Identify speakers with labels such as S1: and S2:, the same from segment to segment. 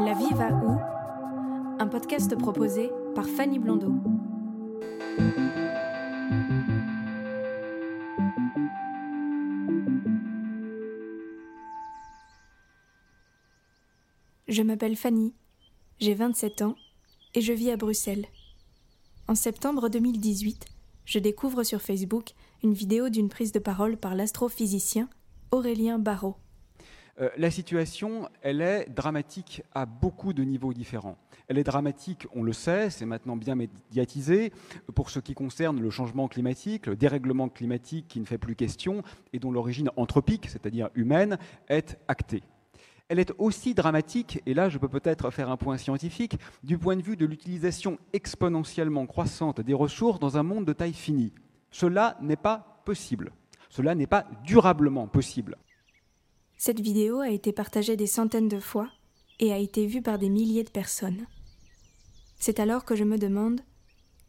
S1: La vie va où? Un podcast proposé par Fanny Blondeau. Je m'appelle Fanny, j'ai 27 ans et je vis à Bruxelles. En septembre 2018, je découvre sur Facebook une vidéo d'une prise de parole par l'astrophysicien Aurélien Barrault.
S2: Euh, la situation, elle est dramatique à beaucoup de niveaux différents. Elle est dramatique, on le sait, c'est maintenant bien médiatisé, pour ce qui concerne le changement climatique, le dérèglement climatique qui ne fait plus question et dont l'origine anthropique, c'est-à-dire humaine, est actée. Elle est aussi dramatique, et là je peux peut-être faire un point scientifique, du point de vue de l'utilisation exponentiellement croissante des ressources dans un monde de taille finie. Cela n'est pas possible. Cela n'est pas durablement possible.
S1: Cette vidéo a été partagée des centaines de fois et a été vue par des milliers de personnes. C'est alors que je me demande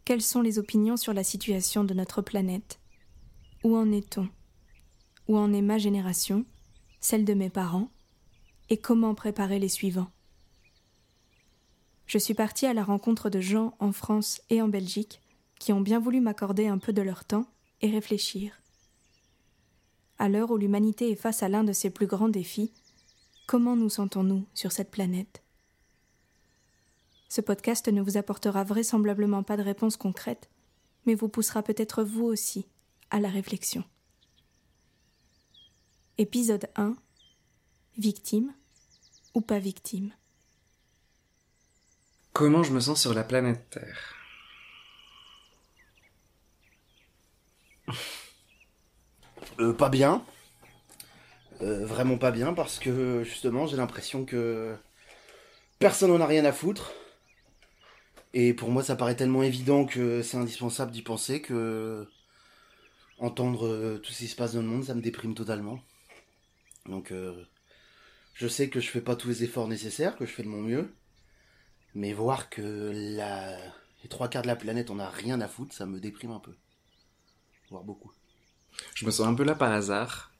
S1: quelles sont les opinions sur la situation de notre planète? Où en est-on? Où en est ma génération Celle de mes parents? Et comment préparer les suivants? Je suis partie à la rencontre de gens en France et en Belgique qui ont bien voulu m'accorder un peu de leur temps et réfléchir. À l'heure où l'humanité est face à l'un de ses plus grands défis, comment nous sentons-nous sur cette planète? Ce podcast ne vous apportera vraisemblablement pas de réponse concrète, mais vous poussera peut-être vous aussi à la réflexion. Épisode 1 Victime ou pas victime?
S3: Comment je me sens sur la planète Terre?
S4: Euh, Pas bien. Euh, vraiment pas bien parce que justement j'ai l'impression que personne n'en a rien à foutre. Et pour moi ça paraît tellement évident que c'est indispensable d'y penser que entendre euh, tout ce qui se passe dans le monde ça me déprime totalement. Donc je sais que je fais pas tous les efforts nécessaires, que je fais de mon mieux. Mais voir que les trois quarts de la planète on a rien à foutre, ça me déprime un peu. Beaucoup.
S3: Je me sens un peu là par hasard.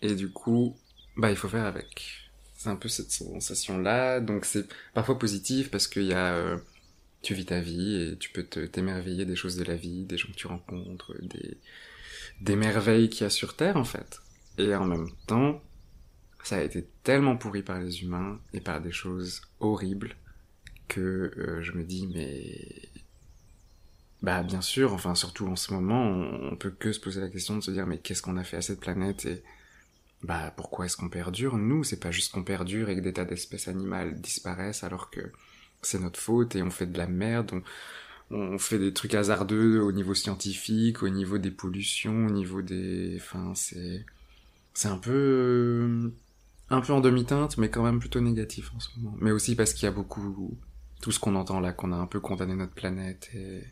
S3: Et du coup, bah il faut faire avec. C'est un peu cette sensation-là. Donc c'est parfois positif parce qu'il y a... Euh, tu vis ta vie et tu peux t'émerveiller des choses de la vie, des gens que tu rencontres, des, des merveilles qu'il y a sur Terre en fait. Et en même temps, ça a été tellement pourri par les humains et par des choses horribles que euh, je me dis mais bah bien sûr enfin surtout en ce moment on, peut que se poser la question de se dire mais qu'est-ce qu'on a fait à cette planète et bah pourquoi est-ce qu'on perdure? Nous c'est pas juste qu'on perdure et que des tas d'espèces animales disparaissent alors que c'est notre faute et on fait de la merde on, on fait des trucs hasardeux au niveau scientifique au niveau des pollutions au niveau des enfin c'est c'est un peu un peu en demi-teinte, mais quand même plutôt négatif en ce moment. Mais aussi parce qu'il y a beaucoup, tout ce qu'on entend là, qu'on a un peu condamné notre planète et,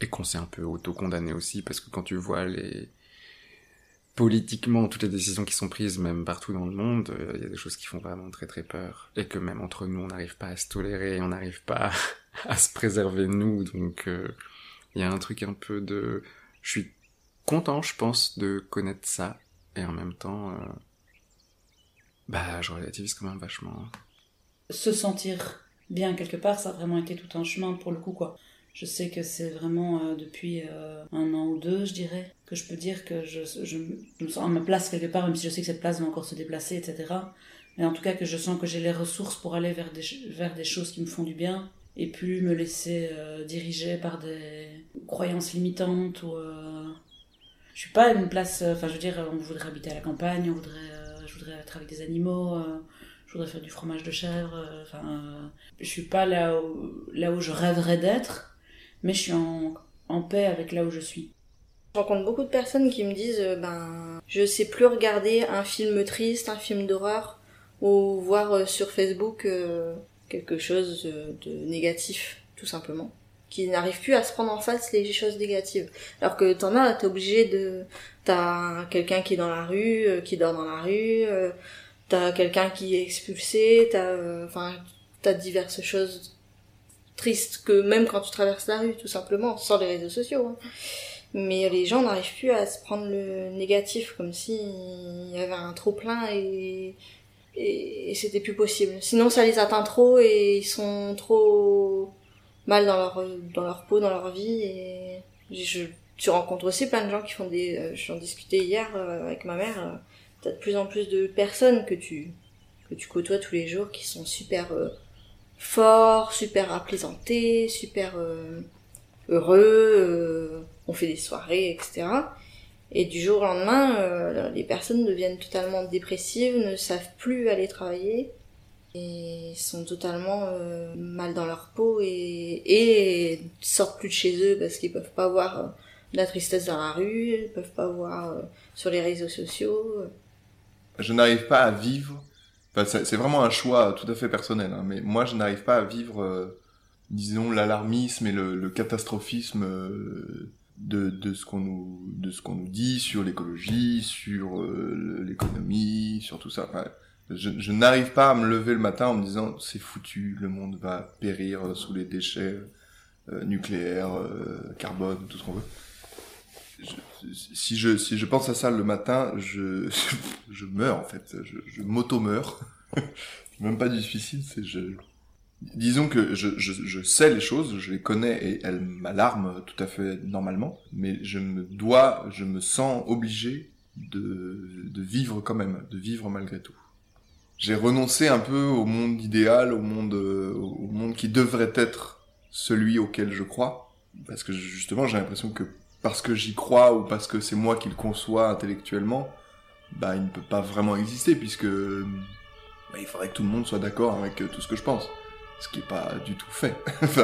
S3: et qu'on s'est un peu auto-condamné aussi, parce que quand tu vois les, politiquement, toutes les décisions qui sont prises, même partout dans le monde, euh, il y a des choses qui font vraiment très très peur. Et que même entre nous, on n'arrive pas à se tolérer, on n'arrive pas à se préserver nous, donc euh, il y a un truc un peu de... Je suis content, je pense, de connaître ça, et en même temps... Euh, bah, je relativise quand même vachement.
S5: Se sentir bien quelque part, ça a vraiment été tout un chemin pour le coup, quoi. Je sais que c'est vraiment euh, depuis euh, un an ou deux, je dirais, que je peux dire que je, je, me sens à ma place quelque part, même si je sais que cette place va encore se déplacer, etc. Mais en tout cas que je sens que j'ai les ressources pour aller vers des, vers des choses qui me font du bien et plus me laisser euh, diriger par des croyances limitantes ou... Je suis pas à une place... Enfin, je veux dire, on voudrait habiter à la campagne, on voudrait voudrais être avec des animaux, je voudrais faire du fromage de chèvre. Enfin, euh, je suis pas là là où je rêverais d'être, mais je suis en, en paix avec là où je suis.
S6: Je rencontre beaucoup de personnes qui me disent euh, ben je sais plus regarder un film triste, un film d'horreur ou voir euh, sur Facebook euh, quelque chose de négatif tout simplement qui n'arrivent plus à se prendre en face les choses négatives alors que t'en as t'es obligé de t'as quelqu'un qui est dans la rue qui dort dans la rue t'as quelqu'un qui est expulsé t'as enfin t'as diverses choses tristes que même quand tu traverses la rue tout simplement sans les réseaux sociaux hein. Mais les gens n'arrivent plus à se prendre le négatif comme si il y avait un trop plein et et, c'était plus possible. Sinon ça les atteint trop et ils sont trop mal dans leur dans leur peau dans leur vie et je tu rencontres aussi plein de gens qui font des euh, j'en discutais hier euh, avec ma mère euh, t'as de plus en plus de personnes que tu que tu côtoies tous les jours qui sont super forts super à plaisanter super heureux on fait des soirées, etc. Et du jour au lendemain, euh, les personnes deviennent totalement dépressives, ne savent plus aller travailler et sont totalement euh, mal dans leur peau et, et sortent plus de chez eux parce qu'ils peuvent pas voir euh, la tristesse dans la rue, ils peuvent pas voir sur les réseaux sociaux.
S7: Je n'arrive pas à vivre. C'est vraiment un choix tout à fait personnel, hein, mais moi je n'arrive pas à vivre, disons, l'alarmisme et le, catastrophisme de, de ce qu'on nous dit sur l'écologie, sur euh, l'économie, sur tout ça. Enfin, je, je n'arrive pas à me lever le matin en me disant c'est foutu, le monde va périr sous les déchets euh, nucléaires, euh, carbone, tout ce qu'on veut. Si je si je pense à ça le matin, je je meurs en fait, je, je m'auto meurs. même pas du suicide, c'est je Disons que je, je, je, sais les choses, je les connais et elles m'alarment tout à fait normalement, mais je me dois, je me sens obligé de, de vivre quand même, de vivre malgré tout. J'ai renoncé un peu au monde idéal, au monde, au monde qui devrait être celui auquel je crois, parce que justement j'ai l'impression que parce que j'y crois ou parce que c'est moi qui le conçois intellectuellement, bah il ne peut pas vraiment exister puisque bah, il faudrait que tout le monde soit d'accord avec tout ce que je pense ce qui est pas du tout fait.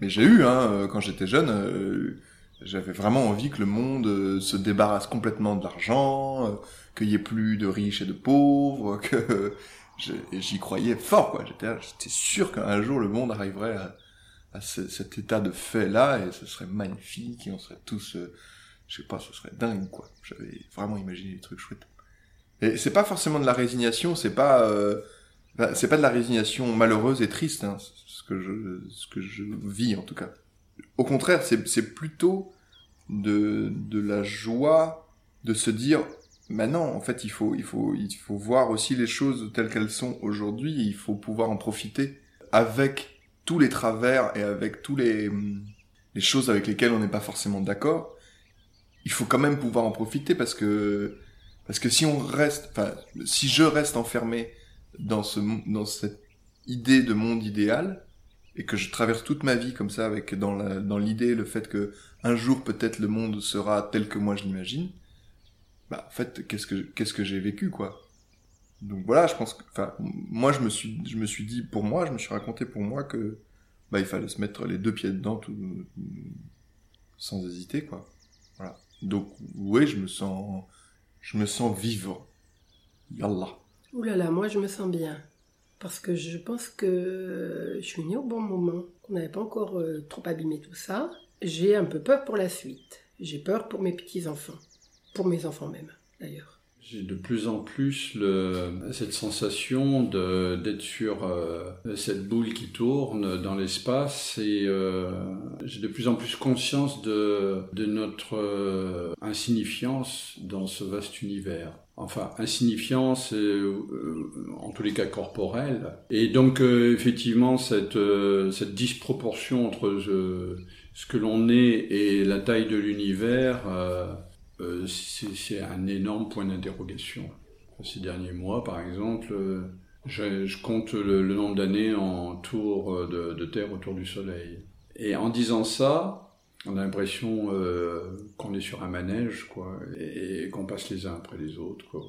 S7: Mais j'ai eu, hein, euh, quand j'étais jeune, euh, j'avais vraiment envie que le monde euh, se débarrasse complètement de l'argent, qu'il y ait plus de riches et de pauvres, que j'y croyais fort, quoi. J'étais sûr qu'un jour le monde arriverait à, à cet état de fait là et ce serait magnifique et on serait tous, je sais pas, ce serait dingue, quoi. J'avais vraiment imaginé des trucs chouettes. Et c'est pas forcément de la résignation, c'est pas bah, c'est pas de la résignation malheureuse et triste, hein, ce que je, ce que je vis en tout cas. Au contraire, c'est plutôt de, de la joie de se dire, maintenant, en fait, il faut, il faut, il faut voir aussi les choses telles qu'elles sont aujourd'hui. Il faut pouvoir en profiter avec tous les travers et avec tous les, les choses avec lesquelles on n'est pas forcément d'accord. Il faut quand même pouvoir en profiter parce que, parce que si on reste, enfin, si je reste enfermé dans ce dans cette idée de monde idéal et que je traverse toute ma vie comme ça avec dans la, dans l'idée le fait que un jour peut-être le monde sera tel que moi je l'imagine bah en fait qu'est-ce que qu'est-ce que j'ai vécu quoi? Donc voilà je pense que enfin moi je me suis dit pour moi je me suis raconté pour moi que bah il fallait se mettre les deux pieds dedans sans hésiter quoi voilà donc oui je me sens je me sens vivre yallah
S8: Ouh là là, moi je me sens bien. Parce que je pense que je suis née au bon moment, qu'on n'avait pas encore euh, trop abîmé tout ça. J'ai un peu peur pour la suite. J'ai peur pour mes petits-enfants. Pour mes enfants même, d'ailleurs.
S9: J'ai de plus en plus le, cette sensation d'être sur euh, cette boule qui tourne dans l'espace et euh, j'ai de plus en plus conscience de, de notre insignifiance dans ce vaste univers enfin insignifiance, euh, en tous les cas corporelle. Et donc euh, effectivement cette, euh, cette disproportion entre ce que l'on est et la taille de l'univers, c'est un énorme point d'interrogation. Ces derniers mois, par exemple, je, compte le, nombre d'années en tour de, de Terre autour du Soleil. Et en disant ça, on a l'impression euh, qu'on est sur un manège, quoi, et, qu'on passe les uns après les autres, quoi.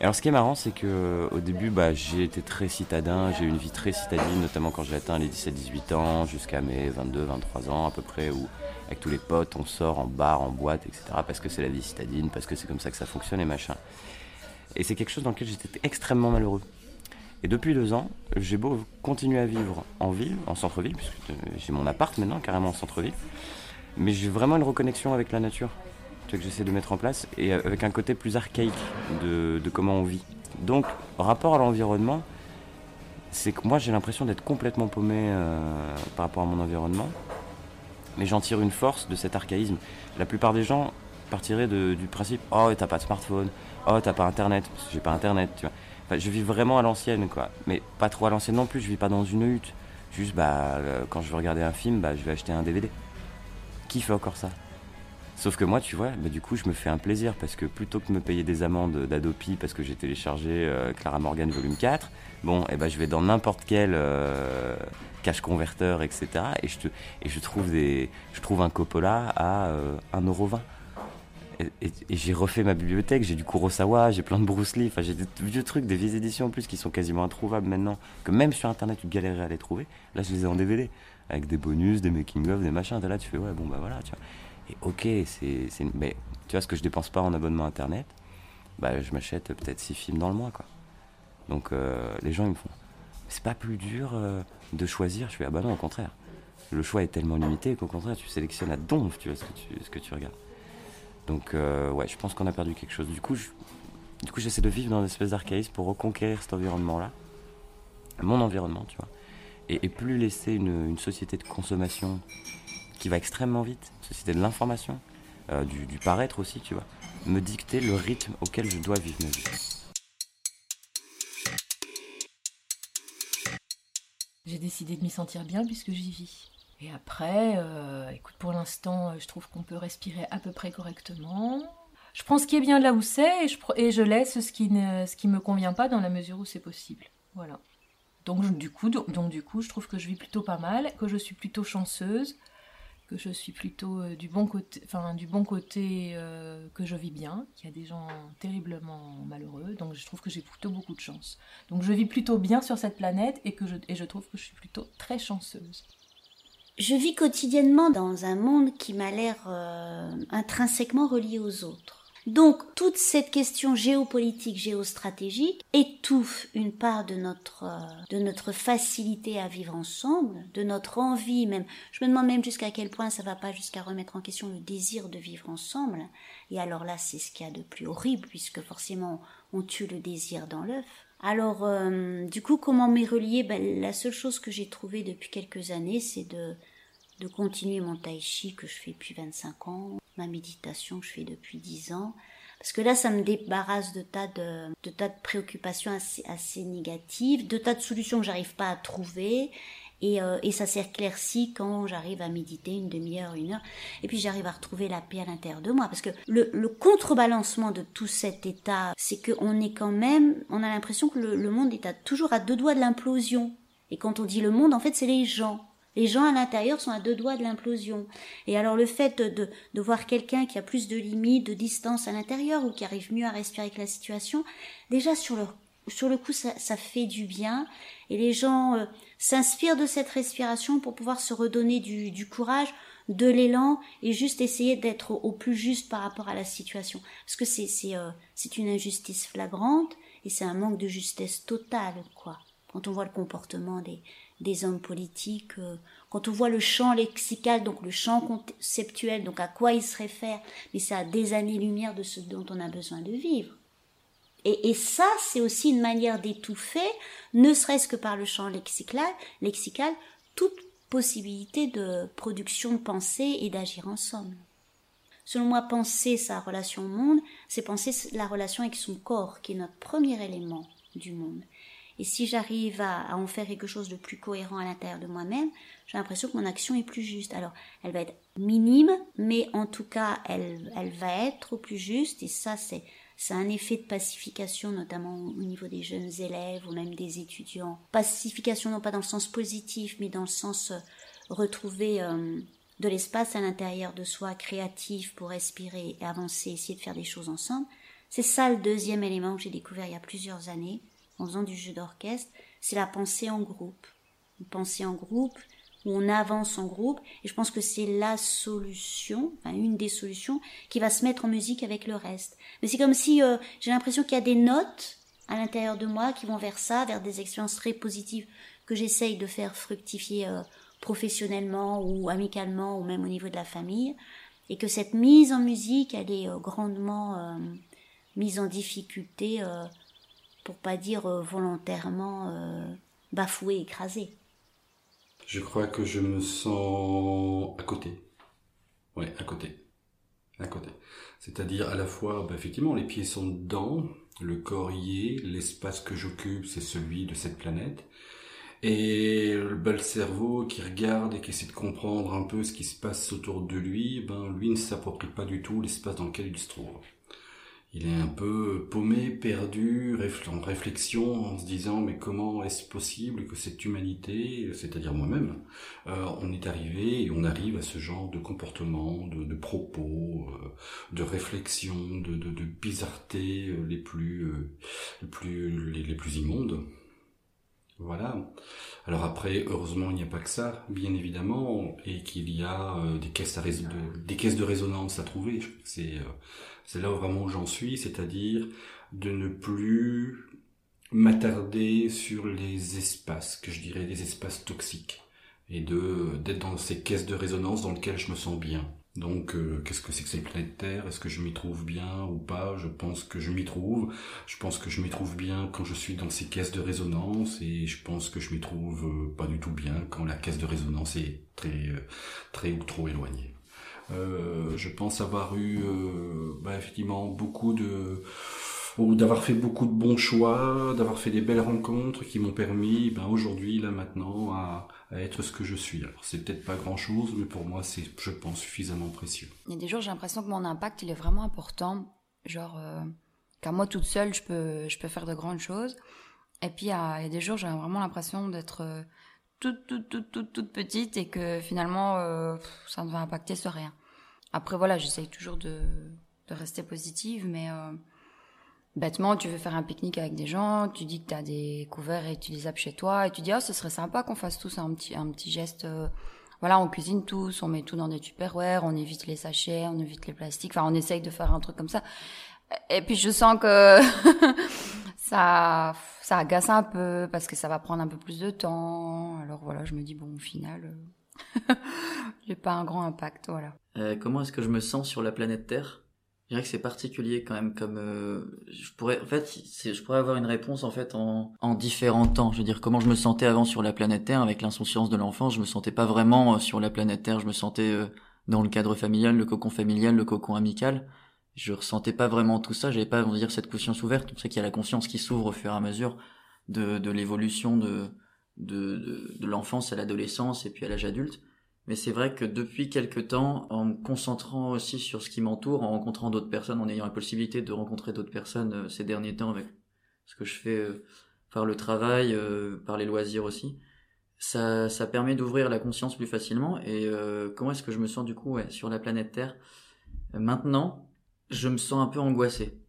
S10: Alors ce qui est marrant, c'est que au début, bah, j'ai été très citadin, j'ai eu une vie très citadine, notamment quand j'ai atteint les 17-18 ans, jusqu'à mes 22-23 ans à peu près, où avec tous les potes, on sort en bar, en boîte, etc. Parce que c'est la vie citadine, parce que c'est comme ça que ça fonctionne et machin. Et c'est quelque chose dans lequel j'étais extrêmement malheureux. Et depuis deux ans, j'ai beau continuer à vivre en ville, en centre-ville, puisque euh, j'ai mon appart maintenant, carrément en centre-ville, mais j'ai vraiment une reconnexion avec la nature que j'essaie de mettre en place et avec un côté plus archaïque de, comment on vit. Donc, rapport à l'environnement, c'est que moi j'ai l'impression d'être complètement paumé euh, par rapport à mon environnement, mais j'en tire une force de cet archaïsme. La plupart des gens partiraient du principe Oh, t'as pas de smartphone, oh, t'as pas internet, parce que j'ai pas internet, tu vois. Je vis vraiment à l'ancienne, quoi. Mais pas trop à l'ancienne non plus, je vis pas dans une hutte. Juste, bah, euh, quand je veux regarder un film, bah, je vais acheter un DVD. Qui fait encore ça? Sauf que moi, tu vois, bah, du coup, je me fais un plaisir parce que plutôt que de me payer des amendes d'Adopi parce que j'ai téléchargé euh, Clara Morgan volume 4, bon, et eh ben, je vais dans n'importe quel euh, cache converteur, etc. Et je, te, et je, trouve des, je trouve un Coppola à euh, 1,20€. Et, et, j'ai refait ma bibliothèque, j'ai du Kurosawa, j'ai plein de Bruce Lee, j'ai des vieux trucs, des vieilles éditions en plus qui sont quasiment introuvables maintenant, que même sur internet tu galérais à les trouver. Là je les ai en DVD, avec des bonus, des making-of, des machins. Là tu fais ouais, bon bah voilà, tu vois. Et ok, c'est, mais tu vois, ce que je dépense pas en abonnement internet, bah, je m'achète peut-être six films dans le mois, quoi. Donc euh, les gens ils me font, c'est pas plus dur euh, de choisir. Je fais ah bah non, au contraire. Le choix est tellement limité qu'au contraire tu sélectionnes à donf, tu vois ce que tu, ce que regardes. Donc euh, ouais, je pense qu'on a perdu quelque chose. Du coup, du coup, j'essaie de vivre dans une espèce d'archaïsme pour reconquérir cet environnement-là, mon environnement, tu vois, et, plus laisser une, une société de consommation qui va extrêmement vite, société de l'information, euh, du, du, paraître aussi, tu vois, me dicter le rythme auquel je dois vivre ma vie.
S11: J'ai décidé de m'y sentir bien puisque j'y vis. Et après, euh, écoute, pour l'instant, je trouve qu'on peut respirer à peu près correctement. Je prends ce qui est bien là où c'est et je, et je laisse ce qui ne ce qui me convient pas dans la mesure où c'est possible. Voilà. Donc du coup, donc du coup, je trouve que je vis plutôt pas mal, que je suis plutôt chanceuse, que je suis plutôt euh, du bon côté, enfin du bon côté euh, que je vis bien, qu'il y a des gens terriblement malheureux, donc je trouve que j'ai plutôt beaucoup de chance. Donc je vis plutôt bien sur cette planète et que je, et je trouve que je suis plutôt très chanceuse.
S12: Je vis quotidiennement dans un monde qui m'a l'air euh, intrinsèquement relié aux autres. Donc toute cette question géopolitique, géostratégique étouffe une part de notre euh, de notre facilité à vivre ensemble, de notre envie même. Je me demande même jusqu'à quel point ça va pas jusqu'à remettre en question le désir de vivre ensemble. Et alors là, c'est ce qu'il y a de plus horrible puisque forcément on tue le désir dans l'œuf. Alors euh, du coup, comment m'y relier ben, La seule chose que j'ai trouvée depuis quelques années, c'est de de continuer mon tai chi que je fais depuis 25 ans, ma méditation que je fais depuis 10 ans, parce que là, ça me débarrasse de tas de, tas de préoccupations assez, négatives, de tas de solutions que j'arrive pas à trouver, et, euh, et ça s'éclaircit quand j'arrive à méditer une demi-heure, une heure, et puis j'arrive à retrouver la paix à l'intérieur de moi, parce que le, le contrebalancement de tout cet état, c'est qu'on est quand même, on a l'impression que le, le monde est à, toujours à deux doigts de l'implosion. Et quand on dit le monde, en fait, c'est les gens. Les gens à l'intérieur sont à deux doigts de l'implosion. Et alors le fait de, voir quelqu'un qui a plus de limites, de distance à l'intérieur ou qui arrive mieux à respirer avec la situation, déjà sur le, sur le coup ça, fait du bien et les gens euh, s'inspirent de cette respiration pour pouvoir se redonner du, courage, de l'élan et juste essayer d'être au, plus juste par rapport à la situation. Parce que c'est c'est euh, c'est une injustice flagrante et c'est un manque de justesse totale quoi. Quand on voit le comportement des des hommes politiques, euh, quand on voit le champ lexical, donc le champ conceptuel, donc à quoi il se réfère, mais c'est à des années-lumière de ce dont on a besoin de vivre. Et, et ça, c'est aussi une manière d'étouffer, ne serait-ce que par le champ lexical, lexical, toute possibilité de production de pensée et d'agir ensemble. Selon moi, penser sa relation au monde, c'est penser la relation avec son corps, qui est notre premier élément du monde. Et si j'arrive à, en faire quelque chose de plus cohérent à l'intérieur de moi-même, j'ai l'impression que mon action est plus juste. Alors, elle va être minime, mais en tout cas, elle, elle va être plus juste. Et ça, c'est, c'est un effet de pacification, notamment au niveau des jeunes élèves ou même des étudiants. Pacification non pas dans le sens positif, mais dans le sens euh, retrouver euh, de l'espace à l'intérieur de soi, créatif pour respirer et avancer, essayer de faire des choses ensemble. C'est ça le deuxième élément que j'ai découvert il y a plusieurs années en faisant du jeu d'orchestre, c'est la pensée en groupe. Une pensée en groupe où on avance en groupe et je pense que c'est la solution, enfin une des solutions qui va se mettre en musique avec le reste. Mais c'est comme si euh, j'ai l'impression qu'il y a des notes à l'intérieur de moi qui vont vers ça, vers des expériences très positives que j'essaye de faire fructifier euh, professionnellement ou amicalement ou même au niveau de la famille et que cette mise en musique elle est euh, grandement mise en difficulté pas dire volontairement bafouée, écrasée.
S13: Je crois que je me sens à côté. Ouais, à côté. À côté. C'est-à-dire à la fois, bah, effectivement, les pieds sont dedans, le corps y est, l'espace que j'occupe, c'est celui de cette planète. Et bah, le cerveau qui regarde et qui essaie de comprendre un peu ce qui se passe autour de lui, ben lui ne s'approprie pas du tout l'espace dans lequel il se trouve il est un peu paumé, perdu, en réflexion, en se disant mais comment est-ce possible que cette humanité, c'est-à-dire moi-même, euh, on est arrivé et on arrive à ce genre de comportement, de, propos, euh, de réflexion, de, de, de bizarretés euh, les plus, les plus, les, plus immondes. Voilà. Alors après, heureusement, il n'y a pas que ça, bien évidemment, et qu'il y a des caisses à des caisses de résonance à trouver. C'est c'est là vraiment où j'en suis, c'est-à-dire de ne plus m'attarder sur les espaces, que je dirais des espaces toxiques, et de d'être dans ces caisses de résonance dans lesquelles je me sens bien. Donc, euh, qu'est-ce que c'est que cette planète Terre? Est-ce que je m'y trouve bien ou pas? Je pense que je m'y trouve. Je pense que je m'y trouve bien quand je suis dans ces caisses de résonance, et je pense que je m'y trouve euh, pas du tout bien quand la caisse de résonance est très, euh, très ou trop éloignée. Euh, je pense avoir eu euh, bah, effectivement beaucoup de ou d'avoir fait beaucoup de bons choix, d'avoir fait des belles rencontres qui m'ont permis, ben aujourd'hui, là maintenant, à, être ce que je suis. Alors c'est peut-être pas grand-chose, mais pour moi, c'est, je pense, suffisamment précieux.
S14: Il y a des jours, j'ai l'impression que mon impact, il est vraiment important. Genre, euh, car moi toute seule, je peux, je peux faire de grandes choses. Et puis il y a, des jours, j'ai vraiment l'impression d'être toute, toute, toute, toute, toute petite et que finalement, ça ne va impacter sur rien. Après, voilà, j'essaye toujours de, de, rester positive, mais euh, bêtement, tu veux faire un pique-nique avec des gens, tu dis que tu as des couverts réutilisables chez toi, et tu dis, oh, ce serait sympa qu'on fasse tous un petit, un petit geste. Euh, voilà, on cuisine tous, on met tout dans des tupperwares, on évite les sachets, on évite les plastiques, enfin, on essaye de faire un truc comme ça. Et puis, je sens que ça, ça agace un peu, parce que ça va prendre un peu plus de temps. Alors voilà, je me dis, bon, au final... Euh, J'ai pas un grand impact, voilà.
S15: Euh, comment est-ce que je me sens sur la planète Terre? Je dirais que c'est particulier quand même, comme euh, je pourrais, en fait, je pourrais avoir une réponse en fait en, en différents temps. Je veux dire, comment je me sentais avant sur la planète Terre avec l'insouciance de l'enfance, je me sentais pas vraiment euh, sur la planète Terre. Je me sentais dans le cadre familial, le cocon familial, le cocon amical. Je ressentais pas vraiment tout ça. J'avais pas, on va dire, cette conscience ouverte. On sait qu'il y a la conscience qui s'ouvre au fur et à mesure de, de l'évolution de de, de, l'enfance à l'adolescence et puis à l'âge adulte. Mais c'est vrai que depuis quelques temps, en me concentrant aussi sur ce qui m'entoure, en rencontrant d'autres personnes, en ayant la possibilité de rencontrer d'autres personnes euh, ces derniers temps avec ce que je fais euh, par le travail, euh, par les loisirs aussi, ça, ça permet d'ouvrir la conscience plus facilement. Et comment est-ce que je me sens du coup ouais, sur la planète Terre? Maintenant, je me sens un peu angoissé.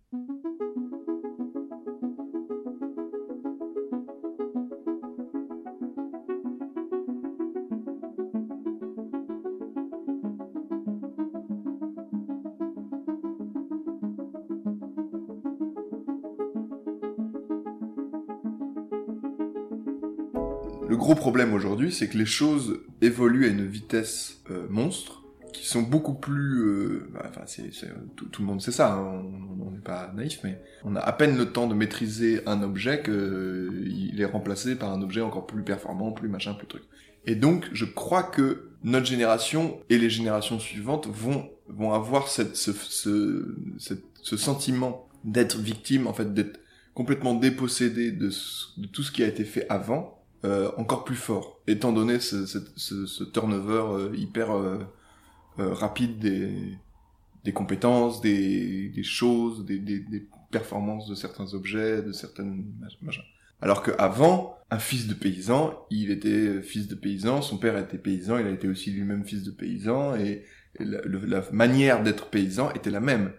S7: Gros problème aujourd'hui, c'est que les choses évoluent à une vitesse euh, monstre, qui sont beaucoup plus... Euh, bah, tout, le monde sait ça, hein, on n'est pas naïf, mais on a à peine le temps de maîtriser un objet qu'il euh, est remplacé par un objet encore plus performant, plus machin, plus truc. Et donc, je crois que notre génération et les générations suivantes vont vont avoir ce, sentiment d'être victime, en fait, d'être complètement dépossédé de tout ce qui a été fait avant, euh, encore plus fort, étant donné ce, ce, ce, ce turnover euh, hyper euh, rapide des, des compétences, des, des choses, des, des, des, performances de certains objets, de certaines machins. Alors qu'avant, un fils de paysan, il était fils de paysan, son père était paysan, il a été aussi lui-même fils de paysan, et, la, la, manière d'être paysan était la même.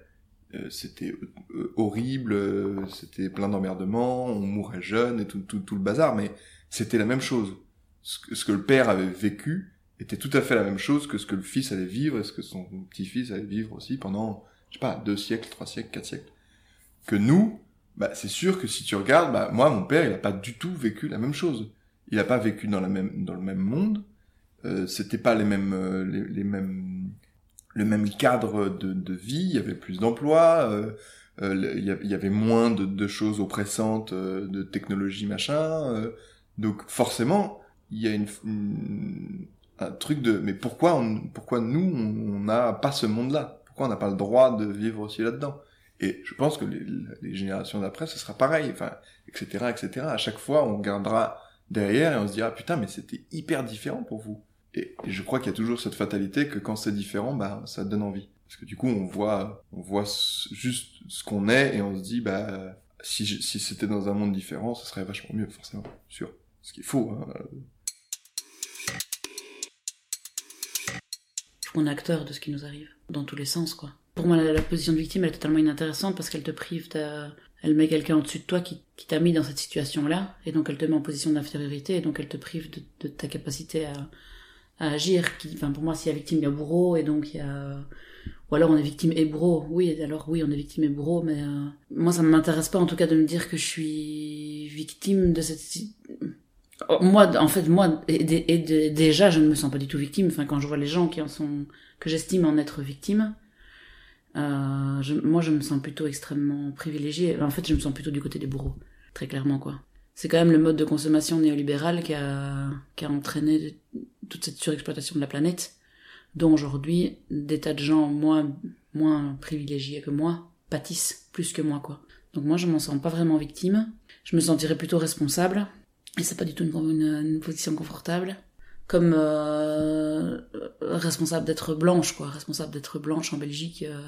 S7: euh, c'était euh, horrible, euh, c'était plein d'emmerdements, on mourait jeune et tout, tout, tout le bazar, mais c'était la même chose. Ce que, le père avait vécu était tout à fait la même chose que ce que le fils allait vivre et ce que son petit-fils allait vivre aussi pendant, je sais pas, deux siècles, trois siècles, quatre siècles. Que nous, bah, c'est sûr que si tu regardes, bah, moi, mon père, il a pas du tout vécu la même chose. Il a pas vécu dans la même, dans le même monde. Euh, c'était pas les mêmes, euh, les, mêmes, le même cadre de, de vie. Il y avait plus d'emplois. Euh, euh, il y avait moins de, de choses oppressantes, euh, de technologie machin. Donc forcément, il y a une, un truc de. Mais pourquoi, on, pourquoi nous, on n'a pas ce monde-là? Pourquoi on n'a pas le droit de vivre aussi là-dedans? Et je pense que les, les générations d'après, ce sera pareil, enfin, etc., etc. À chaque fois, on regardera derrière et on se dira putain, mais c'était hyper différent pour vous. Et, et je crois qu'il y a toujours cette fatalité que quand c'est différent, bah, ça donne envie. Parce que du coup, on voit, on voit juste ce qu'on est et on se dit, bah, si, si c'était dans un monde différent, ce serait vachement mieux, forcément, sûr. Ce qui est faux. Hein.
S5: On est acteur de ce qui nous arrive, dans tous les sens, quoi. Pour moi, la, position de victime, elle est totalement inintéressante parce qu'elle te prive de... Elle met quelqu'un au-dessus de toi qui, qui t'a mis dans cette situation-là, et donc elle te met en position d'infériorité, et donc elle te prive de, ta capacité à, à agir. Enfin, pour moi, s'il y a victime, il y a bourreau, et donc il y a... Ou alors on est victime et bourreau. Oui, alors oui, on est victime et bourreau, mais euh, moi, ça ne m'intéresse pas en tout cas de me dire que je suis victime de cette... Oh, Moi, en fait, moi, et, dé- et dé- déjà, je ne me sens pas du tout victime. Enfin, quand je vois les gens qui en sont, que j'estime en être victime, euh, je- moi, je me sens plutôt extrêmement privilégiée. En fait, je me sens plutôt du côté des bourreaux, très clairement, quoi. C'est quand même le mode de consommation néolibéral qui a, qui a entraîné toute cette surexploitation de la planète, dont aujourd'hui des tas de gens moins, moins privilégiés que moi pâtissent plus que moi, quoi. Donc moi, je m'en sens pas vraiment victime. Je me sentirais plutôt responsable. Et c'est pas du tout une, position confortable. Comme euh, responsable d'être blanche, quoi. Responsable d'être blanche en Belgique. euh,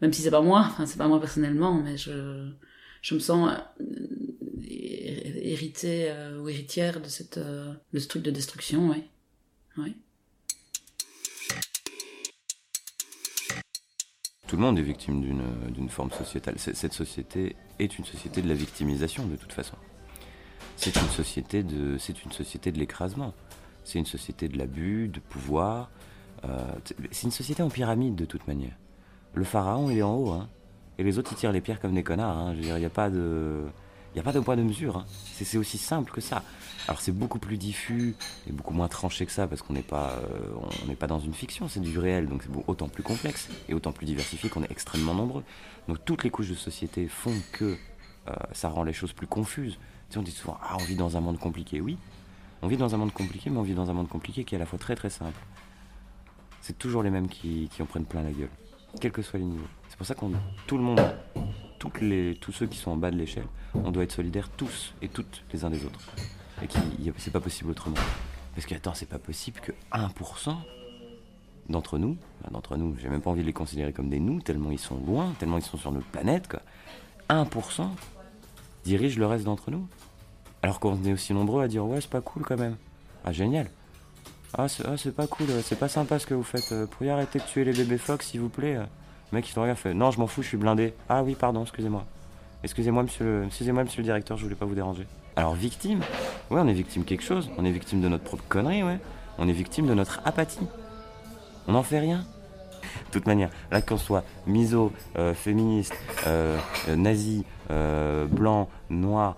S5: même si c'est pas moi, enfin c'est pas moi personnellement, mais je, je me sens euh, hé- héritée ou héritière de, cette, de ce truc de destruction, ouais. ouais.
S10: Tout le monde est victime d'une forme sociétale. Cette société est une société de la victimisation de toute façon. C'est une société de c'est une société de l'écrasement. C'est une société de l'abus, de pouvoir. Euh, c'est une société en pyramide de toute manière. Le pharaon il est en haut, hein, et les autres ils tirent les pierres comme des connards. Hein. Je veux dire, il n'y a pas de il a pas de poids de mesure. Hein. C'est aussi simple que ça. Alors c'est beaucoup plus diffus et beaucoup moins tranché que ça parce qu'on n'est pas, euh, on n'est pas dans une fiction, c'est du réel, donc c'est autant plus complexe et autant plus diversifié qu'on est extrêmement nombreux. Donc toutes les couches de société font que euh, ça rend les choses plus confuses. On dit souvent ah on vit dans un monde compliqué, oui, on vit dans un monde compliqué, mais on vit dans un monde compliqué qui est à la fois très très simple. C'est toujours les mêmes qui, qui en prennent plein la gueule, quels que soient les niveaux. C'est pour ça qu'on tout le monde, tous ceux qui sont en bas de l'échelle, on doit être solidaires tous et toutes les uns des autres. Et qui, c'est pas possible autrement. Parce que attends, c'est pas possible que 1% d'entre nous, d'entre nous, j'ai même pas envie de les considérer comme des nous, tellement ils sont loin, tellement ils sont sur notre planète, quoi. 1% dirige le reste d'entre nous. Alors qu'on est aussi nombreux à dire ouais, c'est pas cool quand même. Ah, génial. Ah, c'est ah, pas cool, c'est pas sympa ce que vous faites. Euh, pourriez arrêter de tuer les bébés phoques, s'il vous plaît euh. Mec, il te regarde, fait Non, je m'en fous, je suis blindé. Ah oui, pardon, excusez-moi. Excusez-moi, monsieur, le... excusez-moi, monsieur le directeur, je voulais pas vous déranger. Alors, victime? Ouais, on est victime quelque chose. On est victime de notre propre connerie, ouais. On est victime de notre apathie. On n'en fait rien. De toute manière, là qu'on soit miso, euh, féministe, euh, euh, nazi, euh, blanc, noir,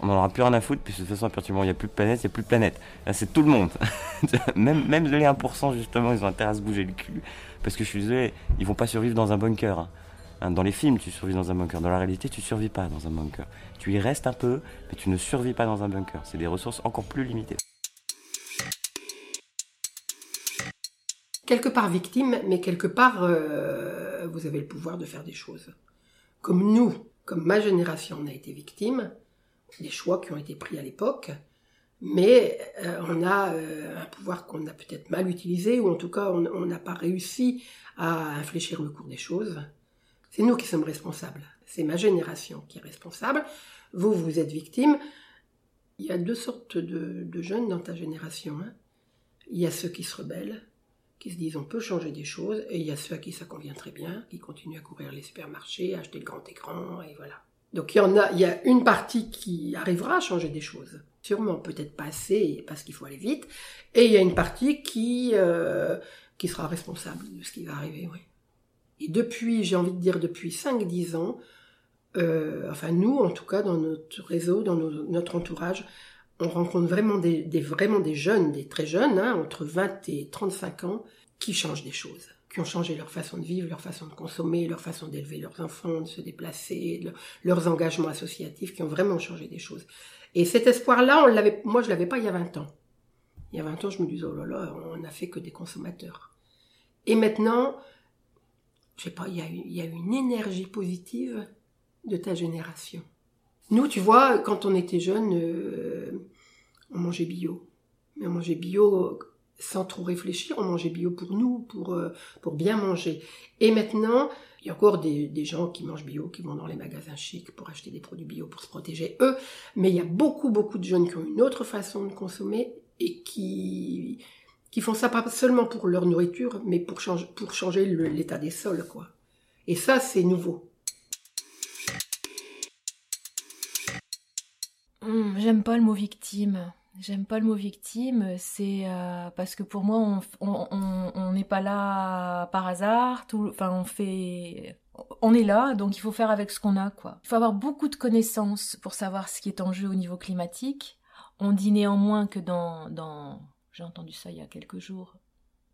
S10: on n'en aura plus rien à foutre, puisque de toute façon, à partir du moment où il n'y a plus de planète, il n'y a plus de planète. Là, c'est tout le monde. même, même les 1%, justement, ils ont intérêt à se bouger le cul, parce que je suis désolé, ils vont pas survivre dans un bunker. hein. Hein, Dans les films, tu survis dans un bunker. Dans la réalité, tu survis pas dans un bunker. Tu y restes un peu, mais tu ne survis pas dans un bunker. C'est des ressources encore plus limitées.
S8: Quelque part victime, mais quelque part, euh, vous avez le pouvoir de faire des choses. Comme nous, comme ma génération, on a été victime des choix qui ont été pris à l'époque, mais euh, on a euh, un pouvoir qu'on a peut-être mal utilisé, ou en tout cas, on n'a pas réussi à infléchir le cours des choses. C'est nous qui sommes responsables. C'est ma génération qui est responsable. Vous, vous êtes victime. Il y a deux sortes de, de jeunes dans ta génération. hein. Il y a ceux qui se rebellent, qui se disent on peut changer des choses, et il y a ceux à qui ça convient très bien, qui continuent à courir les supermarchés, acheter le grand écran, et voilà. Donc il y en a, il y a une partie qui arrivera à changer des choses. Sûrement, peut-être pas assez, parce qu'il faut aller vite. Et il y a une partie qui, euh, qui sera responsable de ce qui va arriver, oui. Et depuis, j'ai envie de dire depuis 5-10 ans, euh, enfin nous en tout cas dans notre réseau, dans notre entourage, on rencontre vraiment des, vraiment des jeunes, des très jeunes, hein, entre 20 et 35 ans, qui changent des choses, qui ont changé leur façon de vivre, leur façon de consommer, leur façon d'élever leurs enfants, de se déplacer, leurs engagements associatifs, qui ont vraiment changé des choses. Et cet espoir-là, on l'avait, moi je l'avais pas il y a 20 ans. Il y a 20 ans, je me disais, oh là là, on n'a fait que des consommateurs. Et maintenant, je sais pas, il y, a, y a une énergie positive de ta génération. Nous, tu vois, quand on était jeunes, euh, on mangeait bio. Mais on mangeait bio sans trop réfléchir, on mangeait bio pour nous, pour, euh, pour bien manger. Et maintenant, il y a encore des, des gens qui mangent bio, qui vont dans les magasins chics pour acheter des produits bio pour se protéger eux. Mais il y a beaucoup, beaucoup de jeunes qui ont une autre façon de consommer et qui, qui font ça pas seulement pour leur nourriture, mais pour changer, pour changer l'état des sols, quoi. Et ça, c'est nouveau.
S11: Hum, J'aime pas le mot victime. J'aime pas le mot victime, c'est euh, parce que pour moi, on n'est pas là par hasard. Enfin, on fait, on est là, donc il faut faire avec ce qu'on a. Il faut avoir beaucoup de connaissances pour savoir ce qui est en jeu au niveau climatique. On dit néanmoins que dans, dans, j'ai entendu ça il y a quelques jours,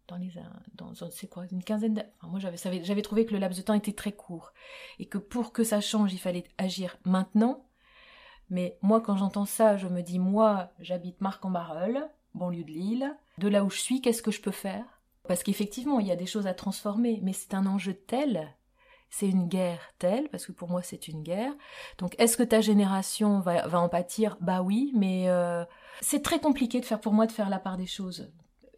S11: dans les, dans, c'est quoi, une quinzaine. d'a- Enfin, moi, j'avais, j'avais trouvé que le laps de temps était très court et que pour que ça change, il fallait agir maintenant. Mais moi, quand j'entends ça, je me dis, moi, j'habite Marc-en-Barœul, banlieue de Lille. De là où je suis, qu'est-ce que je peux faire? Parce qu'effectivement, il y a des choses à transformer, mais c'est un enjeu tel, c'est une guerre telle, parce que pour moi, c'est une guerre. Donc, est-ce que ta génération va, va en pâtir? Bah oui, mais euh, c'est très compliqué de faire pour moi de faire la part des choses.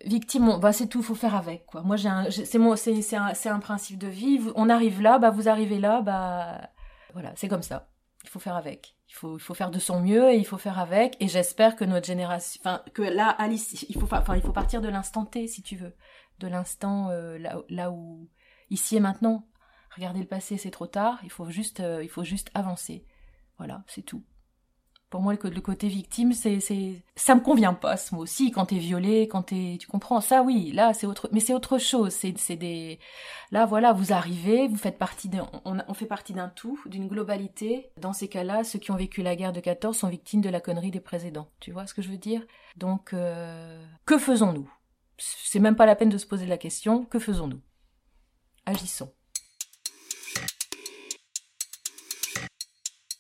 S11: Victime, bah c'est tout, faut faire avec. Moi, j'ai c'est moi, c'est un, un principe de vie. On arrive là, bah vous arrivez là, bah voilà, c'est comme ça. Il faut faire avec. Il faut, il faut faire de son mieux et il faut faire avec. Et j'espère que notre génération, enfin, que là, Alice, il faut, fa- enfin, il faut partir de l'instant T, si tu veux. De l'instant, euh, là, là où, ici et maintenant. Regarder le passé, c'est trop tard. Il faut juste, euh, il faut juste avancer. Voilà, c'est tout. Pour moi, le, côté victime, c'est, c'est, ça me convient pas, ce mot. Si, quand t'es violé, quand t'es, tu comprends, ça, oui, là, c'est autre, mais c'est autre chose. C'est, c'est des, là, voilà, vous arrivez, vous faites partie d'un, on, fait partie d'un tout, d'une globalité. Dans ces cas-là, ceux qui ont vécu la guerre de 14 sont victimes de la connerie des précédents. Tu vois ce que je veux dire? Donc, euh, que faisons-nous? C'est même pas la peine de se poser la question. Que faisons-nous? Agissons.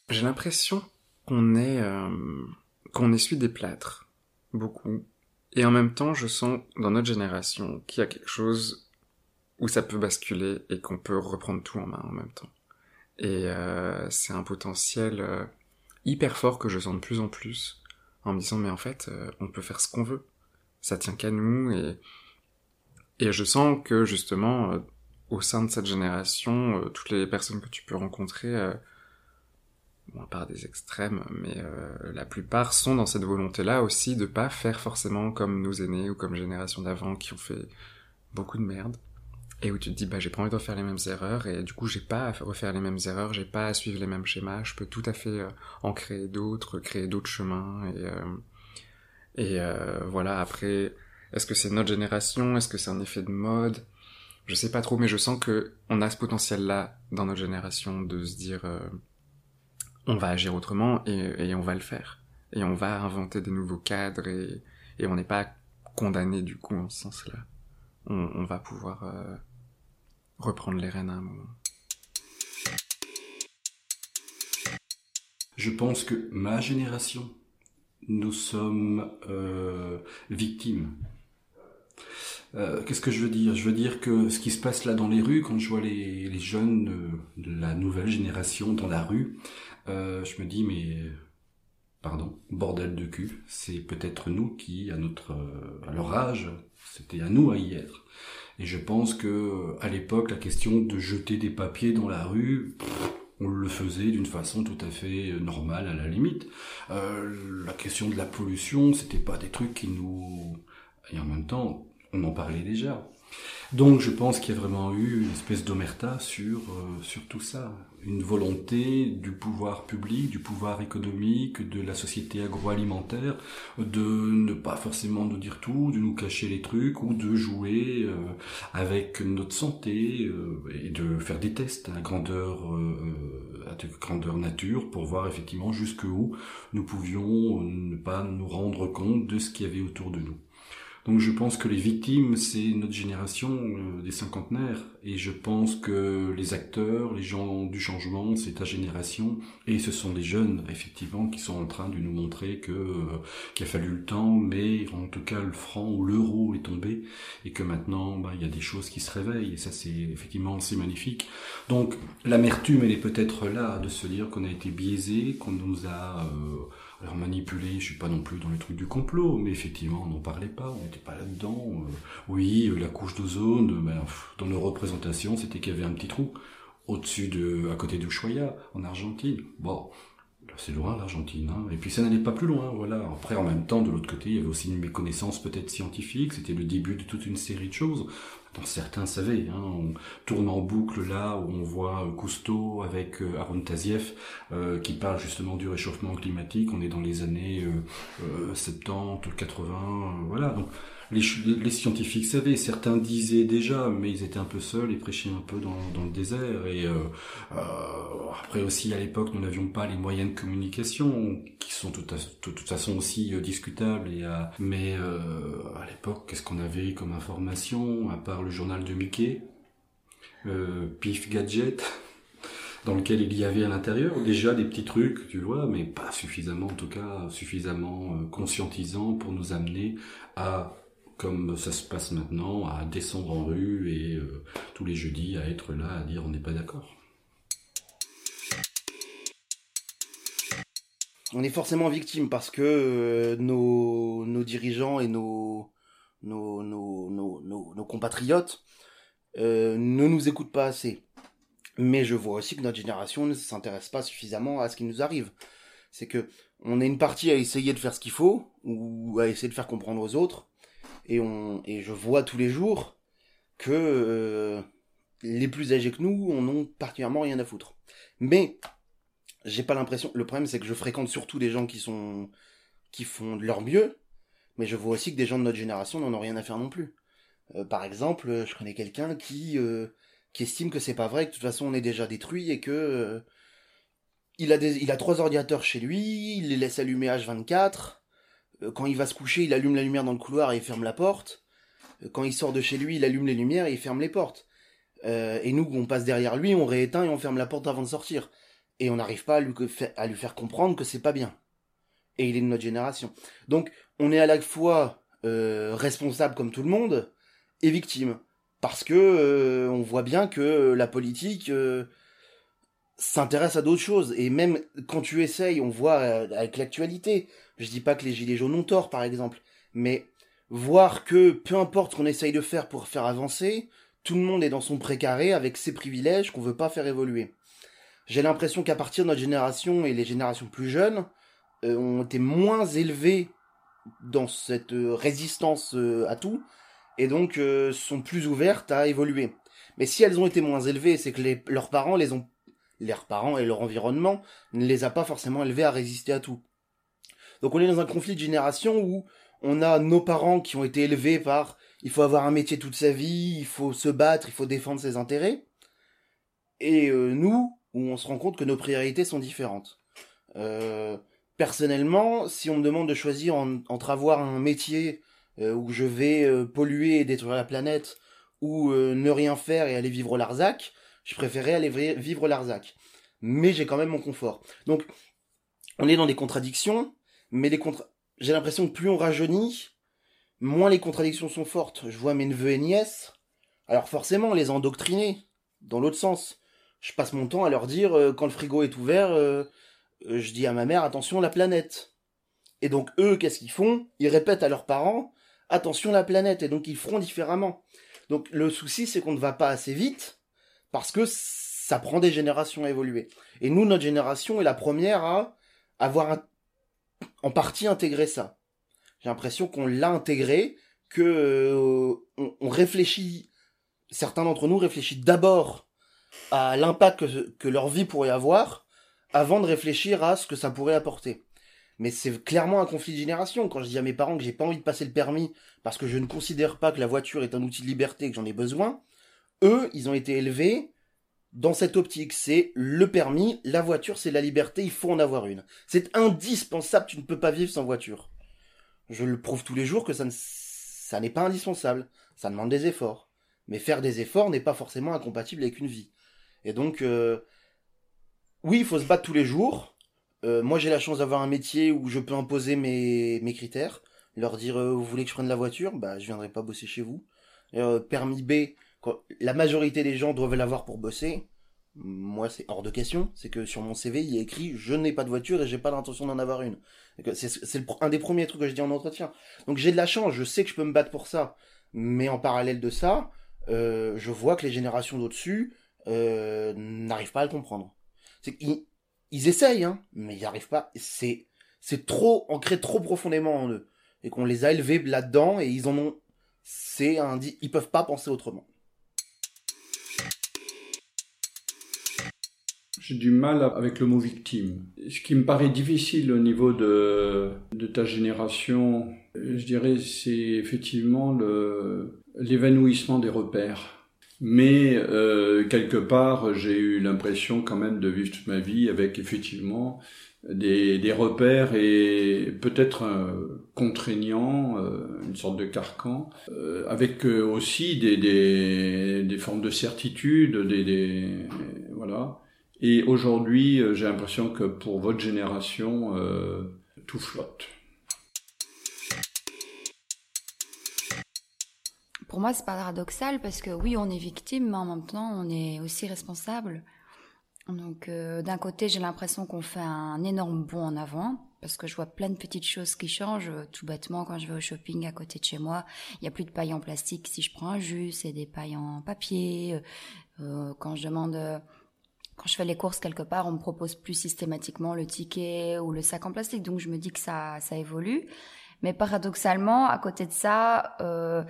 S3: J'ai l'impression qu'on est euh, essuie des plâtres, beaucoup. Et en même temps, je sens dans notre génération qu'il y a quelque chose où ça peut basculer et qu'on peut reprendre tout en main en même temps. Et euh, c'est un potentiel euh, hyper fort que je sens de plus en plus en me disant mais en fait on peut faire ce qu'on veut. Ça tient qu'à nous et et je sens que justement au sein de cette génération, toutes les personnes que tu peux rencontrer bon, à part des extrêmes, mais euh, la plupart sont dans cette volonté-là aussi de pas faire forcément comme nos aînés ou comme génération d'avant qui ont fait beaucoup de merde. Et où tu te dis, bah, j'ai pas envie de refaire les mêmes erreurs, et du coup, j'ai pas à refaire les mêmes erreurs, j'ai pas à suivre les mêmes schémas, je peux tout à fait euh, en créer d'autres, créer d'autres chemins, et, euh, et euh, voilà, après, est-ce que c'est notre génération, est-ce que c'est un effet de mode? Je sais pas trop, mais je sens que on a ce potentiel-là dans notre génération de se dire, euh, on va agir autrement et, on va le faire. Et on va inventer des nouveaux cadres et, on n'est pas condamné du coup en ce sens-là. On, va pouvoir euh, reprendre les rênes à un moment.
S13: Je pense que ma génération, nous sommes euh, victimes. Euh, Qu'est-ce que je veux dire? Je veux dire que ce qui se passe là dans les rues, quand je vois les, les jeunes de la nouvelle génération dans la rue, euh, je me dis mais pardon, bordel de cul, c'est peut-être nous qui, à notre, euh, à leur âge, c'était à nous à y être. Et je pense que à l'époque, la question de jeter des papiers dans la rue, on le faisait d'une façon tout à fait normale à la limite. Euh, la question de la pollution, c'était pas des trucs qui nous, et en même temps, on en parlait déjà. Donc je pense qu'il y a vraiment eu une espèce d'omerta sur, euh, sur tout ça. Une volonté du pouvoir public, du pouvoir économique, de la société agroalimentaire, de ne pas forcément nous dire tout, de nous cacher les trucs ou de jouer euh, avec notre santé euh, et de faire des tests à grandeur, euh, à grandeur nature pour voir effectivement jusqu'où nous pouvions ne pas nous rendre compte de ce qu'il y avait autour de nous. Donc je pense que les victimes, c'est notre génération euh, des cinquantenaires. Et je pense que les acteurs, les gens du changement, c'est ta génération. Et ce sont les jeunes, effectivement, qui sont en train de nous montrer que euh, qu'il a fallu le temps, mais en tout cas le franc ou l'euro est tombé. Et que maintenant, bah, il y a des choses qui se réveillent. Et ça, c'est effectivement, c'est magnifique. Donc l'amertume, elle est peut-être là, de se dire qu'on a été biaisé, qu'on nous a... Euh, alors manipuler, je suis pas non plus dans le truc du complot, mais effectivement, on n'en parlait pas, on n'était pas là-dedans. Euh, oui, euh, la couche d'ozone, euh, ben, dans nos représentations, c'était qu'il y avait un petit trou au-dessus de, à côté de Ushuaia, en Argentine. Bon, c'est loin l'Argentine, hein. et puis ça n'allait pas plus loin, voilà. Après, en même temps, de l'autre côté, il y avait aussi une méconnaissance peut-être scientifique, c'était le début de toute une série de choses dont certains savaient. Hein, on tourne en boucle là où on voit euh, Cousteau avec euh, Aaron Tazieff euh, qui parle justement du réchauffement climatique. On est dans les années 70, 80, voilà. Les, scientifiques savaient, certains disaient déjà, mais ils étaient un peu seuls et prêchaient un peu dans, le désert. Et euh, euh, après aussi, à l'époque, nous n'avions pas les moyens de communication, qui sont de toute, façon aussi euh, discutables. Et, mais à l'époque, qu'est-ce qu'on avait comme information, à part le journal de Mickey, Pif Gadget dans lequel il y avait à l'intérieur déjà des petits trucs, tu vois, mais pas suffisamment, en tout cas, suffisamment conscientisants pour nous amener à comme ça se passe maintenant, à descendre en rue et euh, tous les jeudis à être là à dire on n'est pas d'accord.
S4: On est forcément victime parce que euh, nos, dirigeants et nos, nos, nos compatriotes euh, ne nous écoutent pas assez. Mais je vois aussi que notre génération ne s'intéresse pas suffisamment à ce qui nous arrive. C'est que on est une partie à essayer de faire ce qu'il faut ou à essayer de faire comprendre aux autres, et, je vois tous les jours que euh, les plus âgés que nous on ont particulièrement rien à foutre. Mais j'ai pas l'impression. Le problème, c'est que je fréquente surtout des gens qui sont qui font de leur mieux, mais je vois aussi que des gens de notre génération n'en ont rien à faire non plus. Euh, par exemple, je connais quelqu'un qui euh, qui estime que c'est pas vrai, que de toute façon on est déjà détruit et que il a il a trois ordinateurs chez lui, il les laisse allumer H24 euh, quand il va se coucher, il allume la lumière dans le couloir et il ferme la porte. Euh, quand il sort de chez lui, il allume les lumières et il ferme les portes. Euh, et nous, on passe derrière lui, on rééteint et on ferme la porte avant de sortir. Et on n'arrive pas à lui, à lui, faire comprendre que c'est pas bien. Et il est de notre génération. Donc, on est à la fois responsable comme tout le monde et victime. Parce que on voit bien que la politique s'intéresse à d'autres choses. Et même quand tu essayes, on voit avec l'actualité, je dis pas que les gilets jaunes ont tort, par exemple, mais voir que peu importe ce qu'on essaye de faire pour faire avancer, tout le monde est dans son précaré avec ses privilèges qu'on veut pas faire évoluer. J'ai l'impression qu'à partir de notre génération et les générations plus jeunes euh, ont été moins élevés dans cette euh, résistance euh, à tout et donc sont plus ouvertes à évoluer. Mais si elles ont été moins élevées, c'est que leurs parents les ont leurs parents et leur environnement ne les a pas forcément élevés à résister à tout. Donc on est dans un conflit de génération où on a nos parents qui ont été élevés par il faut avoir un métier toute sa vie, il faut se battre, il faut défendre ses intérêts. Et euh, nous, où on se rend compte que nos priorités sont différentes. Euh, personnellement, si on me demande de choisir entre avoir un métier euh, où je vais polluer et détruire la planète, ou ne rien faire et aller vivre au Larzac, je préférerais aller vivre au Larzac. Mais j'ai quand même mon confort. Donc, on est dans des contradictions, mais les j'ai l'impression que plus on rajeunit, moins les contradictions sont fortes. Je vois mes neveux et nièces, alors forcément, les endoctriner, dans l'autre sens. Je passe mon temps à leur dire, euh, quand le frigo est ouvert, euh, euh, je dis à ma mère, attention la planète. Et donc eux, qu'est-ce qu'ils font? Ils répètent à leurs parents, attention la planète, et donc ils feront différemment. Donc le souci, c'est qu'on ne va pas assez vite, parce que ça prend des générations à évoluer. Et nous, notre génération est la première à avoir un en partie intégré ça. J'ai l'impression qu'on l'a intégré, que euh, on, réfléchit, certains d'entre nous réfléchissent d'abord à l'impact que, que leur vie pourrait avoir avant de réfléchir à ce que ça pourrait apporter. Mais c'est clairement un conflit de génération. Quand je dis à mes parents que j'ai pas envie de passer le permis parce que je ne considère pas que la voiture est un outil de liberté et que j'en ai besoin, eux, ils ont été élevés dans cette optique. C'est le permis, la voiture, c'est la liberté, il faut en avoir une. C'est indispensable, tu ne peux pas vivre sans voiture. Je le prouve tous les jours que ça ne, n'est pas indispensable. Ça demande des efforts. Mais faire des efforts n'est pas forcément incompatible avec une vie. Et donc, euh, oui, il faut se battre tous les jours. Euh, moi, j'ai la chance d'avoir un métier où je peux imposer mes, critères. Leur dire, euh, vous voulez que je prenne la voiture? Bah, je viendrai pas bosser chez vous. Permis B, quand la majorité des gens doivent l'avoir pour bosser. Moi, c'est hors de question. C'est que sur mon CV, il y a écrit je n'ai pas de voiture et j'ai pas l'intention d'en avoir une. C'est un des premiers trucs que je dis en entretien. Donc j'ai de la chance, je sais que je peux me battre pour ça. Mais en parallèle de ça, euh, je vois que les générations d'au-dessus euh, n'arrivent pas à le comprendre. C'est qu'ils ils essayent, hein, mais ils n'y arrivent pas. C'est c'est trop ancré trop profondément en eux et qu'on les a élevés là-dedans et ils en ont. C'est un, di- ils peuvent pas penser autrement.
S9: J'ai du mal avec le mot victime. Ce qui me paraît difficile au niveau de, de ta génération, je dirais, c'est effectivement l'évanouissement des repères. Mais euh, quelque part, j'ai eu l'impression quand même de vivre toute ma vie avec effectivement des, des repères et peut-être euh, contraignants, euh, une sorte de carcan, avec aussi des, des, des formes de certitude, des, des voilà. Et aujourd'hui, euh, j'ai l'impression que pour votre génération, euh, tout flotte.
S14: Pour moi, c'est paradoxal parce que oui, on est victime, mais en même temps, on est aussi responsable. Donc, euh, d'un côté, j'ai l'impression qu'on fait un énorme bond en avant parce que je vois plein de petites choses qui changent. Tout bêtement, quand je vais au shopping à côté de chez moi, il y a plus de pailles en plastique si je prends un jus, c'est des pailles en papier. Quand je demande, quand je fais les courses quelque part, on me propose plus systématiquement le ticket ou le sac en plastique. Donc, je me dis que ça, ça évolue. Mais paradoxalement, à côté de ça, euh,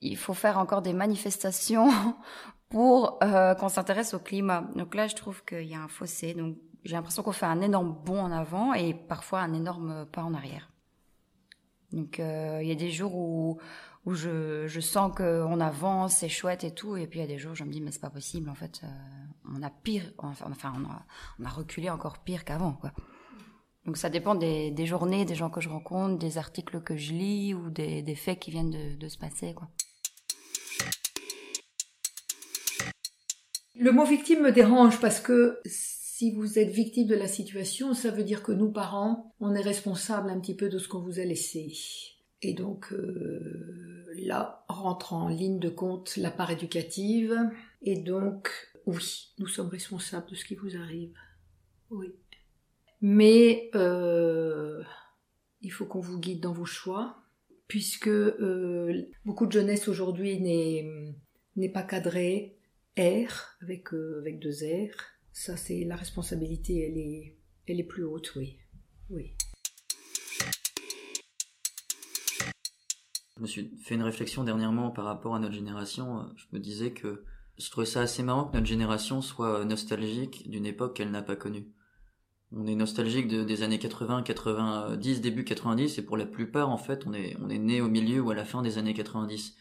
S14: il faut faire encore des manifestations pour euh, qu'on s'intéresse au climat. Donc là, je trouve qu'il y a un fossé. Donc j'ai l'impression qu'on fait un énorme bond en avant et parfois un énorme pas en arrière. Donc euh, il y a des jours où où je, je sens qu'on avance, c'est chouette et tout, et puis il y a des jours où je me dis mais c'est pas possible en fait, euh, on a pire, enfin on a, reculé encore pire qu'avant quoi. Donc ça dépend des, journées, des gens que je rencontre, des articles que je lis ou des, faits qui viennent de, de se passer quoi.
S16: Le mot victime me dérange parce que si vous êtes victime de la situation, ça veut dire que nous, parents, on est responsable un petit peu de ce qu'on vous a laissé. Et donc euh, là rentre en ligne de compte la part éducative. Et donc, oui, nous sommes responsables de ce qui vous arrive. Oui. Mais euh, il faut qu'on vous guide dans vos choix, puisque euh, beaucoup de jeunesse aujourd'hui n'est pas cadrée R avec euh, avec deux R. Ça c'est la responsabilité, elle est elle est plus haute, oui, oui.
S15: Je me suis fait une réflexion dernièrement par rapport à notre génération. Je me disais que je trouvais ça assez marrant que notre génération soit nostalgique d'une époque qu'elle n'a pas connue. On est nostalgique de- des années 80, 90, début 90, et pour la plupart, en fait, on est, on est né au milieu ou à la fin des années 90.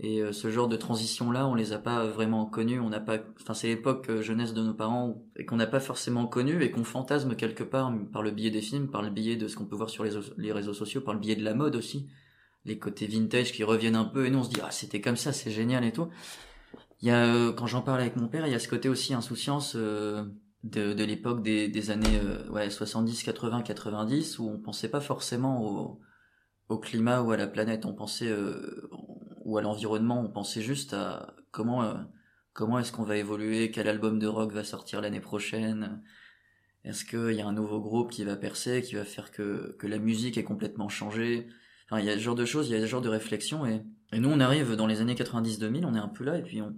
S15: Et euh, ce genre de transition-là, on les a pas vraiment connus. On n'a pas, enfin, c'est l'époque euh, jeunesse de nos parents et qu'on n'a pas forcément connu et qu'on fantasme quelque part par le biais des films, par le biais de ce qu'on peut voir sur les, les réseaux sociaux, par le biais de la mode aussi, les côtés vintage qui reviennent un peu. Et nous, on se dit ah c'était comme ça, c'est génial et tout. Il y a, euh, quand j'en parle avec mon père, il y a ce côté aussi insouciance euh, de, de l'époque des, des années euh, ouais, 70, 80, 90 où on pensait pas forcément au, au climat ou à la planète, on pensait ou à l'environnement, on pensait juste à comment comment est-ce qu'on va évoluer, quel album de rock va sortir l'année prochaine, est-ce qu'il y a un nouveau groupe qui va percer, qui va faire que que la musique est complètement changée. Enfin, il y a ce genre de choses, il y a ce genre de réflexion et et nous on arrive dans les années 90-2000, on est un peu là et puis on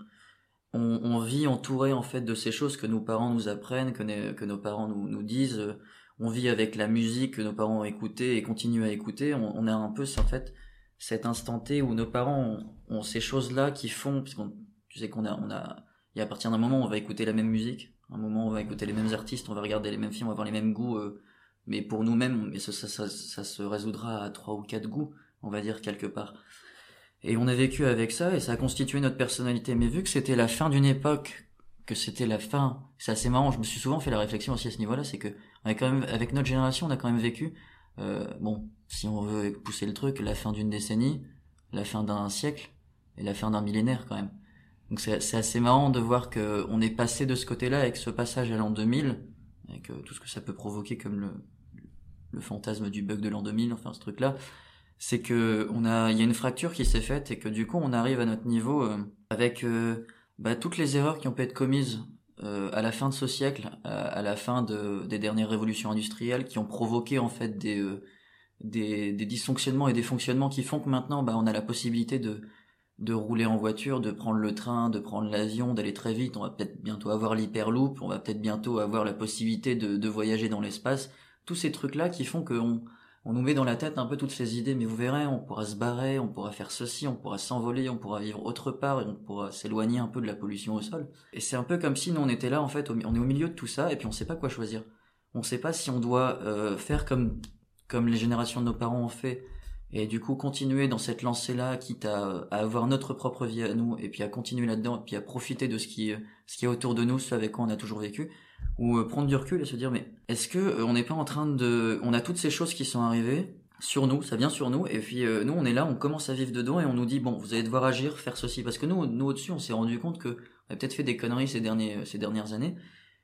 S15: on, vit entouré en fait de ces choses que nos parents nous apprennent, que, nos parents nous, disent. On vit avec la musique que nos parents ont écoutée et continuent à écouter. On, a un peu, en fait, cet instant T où nos parents ont, ces choses-là qui font, tu sais qu'on a, on a, et à partir d'un moment, on va écouter la même musique, un moment, on va écouter les mêmes artistes, on va regarder les mêmes films, on va avoir les mêmes goûts, euh, mais pour nous-mêmes, mais ça, ça, ça se résoudra à trois ou quatre goûts, on va dire quelque part. Et on a vécu avec ça et ça a constitué notre personnalité. Mais vu que c'était la fin d'une époque, que c'était la fin, c'est assez marrant. Je me suis souvent fait la réflexion aussi à ce niveau-là, c'est que avec notre génération, on a quand même vécu, euh, bon, si on veut pousser le truc, la fin d'une décennie, la fin d'un siècle et la fin d'un millénaire quand même. Donc c'est assez marrant de voir que on est passé de ce côté-là avec ce passage à l'an 2000, avec tout ce que ça peut provoquer comme le, le fantasme du bug de l'an 2000, enfin ce truc-là c'est que on a il y a une fracture qui s'est faite et que du coup on arrive à notre niveau euh, avec euh, bah, toutes les erreurs qui ont pu être commises euh, à la fin de ce siècle, à, la fin de, des dernières révolutions industrielles, qui ont provoqué en fait des euh, des, des dysfonctionnements et des fonctionnements qui font que maintenant bah, on a la possibilité de de rouler en voiture, de prendre le train, de prendre l'avion, d'aller très vite. On va peut-être bientôt avoir l'hyperloop, on va peut-être bientôt avoir la possibilité de, de voyager dans l'espace. Tous ces trucs-là qui font qu'on on nous met dans la tête un peu toutes ces idées, mais vous verrez, on pourra se barrer, on pourra faire ceci, on pourra s'envoler, on pourra vivre autre part, et on pourra s'éloigner un peu de la pollution au sol. Et c'est un peu comme si nous on était là, en fait, on est au milieu de tout ça, et puis on sait pas quoi choisir. On sait pas si on doit euh, faire comme, comme les générations de nos parents ont fait, et du coup continuer dans cette lancée-là, quitte à, à avoir notre propre vie à nous, et puis à continuer là-dedans, et puis à profiter de ce qui, ce qui est autour de nous, ce avec quoi on a toujours vécu, ou euh, prendre du recul et se dire mais est-ce que euh, on n'est pas en train de on a toutes ces choses qui sont arrivées sur nous, ça vient sur nous, et puis euh, nous on est là, on commence à vivre dedans et on nous dit bon vous allez devoir agir, faire ceci, parce que nous nous au-dessus on s'est rendu compte que on a peut-être fait des conneries ces derniers ces dernières années,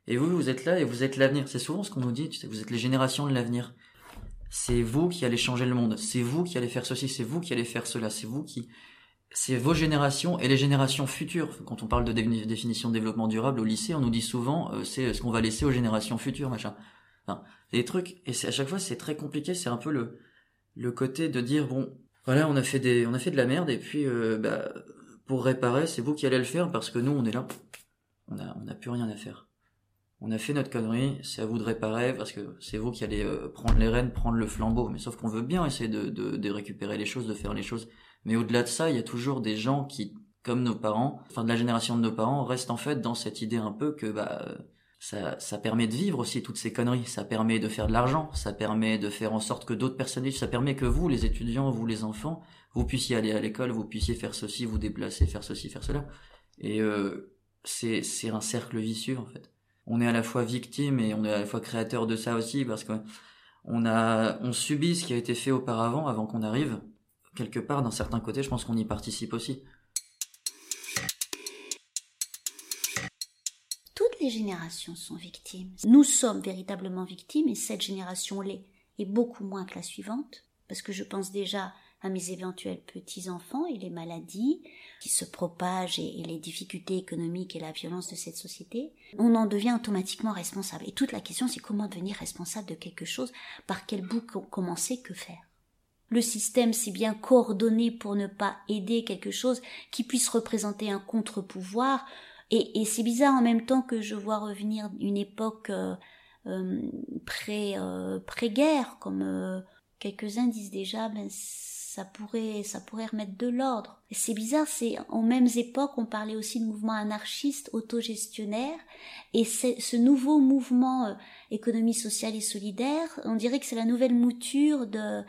S15: et vous vous êtes là et vous êtes l'avenir. C'est souvent ce qu'on nous dit, vous êtes les générations de l'avenir. C'est vous qui allez changer le monde, c'est vous qui allez faire ceci, c'est vous qui allez faire cela, c'est vous qui c'est vos générations et les générations futures. Quand on parle de dé- définition de développement durable au lycée, on nous dit souvent euh, c'est ce qu'on va laisser aux générations futures, machin. Enfin, des trucs et à chaque fois c'est très compliqué. C'est un peu le le côté de dire bon voilà on a fait des on a fait de la merde et puis euh, bah, pour réparer c'est vous qui allez le faire parce que nous on est là on a on a plus rien à faire. On a fait notre connerie, c'est à vous de réparer parce que c'est vous qui allez euh, prendre les rênes, prendre le flambeau. Mais sauf qu'on veut bien essayer de, de, de récupérer les choses, de faire les choses. Mais au-delà de ça, il y a toujours des gens qui, comme nos parents, enfin de la génération de nos parents, restent en fait dans cette idée un peu que bah ça, ça permet de vivre aussi toutes ces conneries. Ça permet de faire de l'argent, ça permet de faire en sorte que d'autres personnes vivent, ça permet que vous, les étudiants, vous les enfants, vous puissiez aller à l'école, vous puissiez faire ceci, vous déplacer, faire ceci, faire cela. Et euh, c'est c'est un cercle vicieux en fait. On est à la fois victime et on est à la fois créateur de ça aussi parce que on a on subit ce qui a été fait auparavant avant qu'on arrive quelque part d'un certain côté, je pense qu'on y participe aussi.
S12: Toutes les générations sont victimes. Nous sommes véritablement victimes et cette génération l'est, et beaucoup moins que la suivante, parce que je pense déjà à mes éventuels petits-enfants et les maladies qui se propagent et, et les difficultés économiques et la violence de cette société. On en devient automatiquement responsable. Et toute la question, c'est comment devenir responsable de quelque chose, par quel bout co- commencer, que faire le système si bien coordonné pour ne pas aider quelque chose qui puisse représenter un contre-pouvoir. Et, et c'est bizarre en même temps que je vois revenir une époque euh, euh, pré, euh, pré-guerre, comme euh, quelques-uns disent déjà, ben, ça pourrait, ça pourrait remettre de l'ordre. C'est bizarre, c'est en mêmes époques, on parlait aussi de mouvements anarchistes, autogestionnaires, et ce nouveau mouvement euh, économie sociale et solidaire, on dirait que c'est la nouvelle mouture de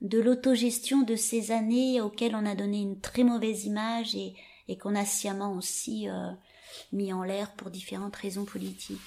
S12: de l'autogestion de ces années auxquelles on a donné une très mauvaise image et, et qu'on a sciemment aussi euh, mis en l'air pour différentes raisons politiques.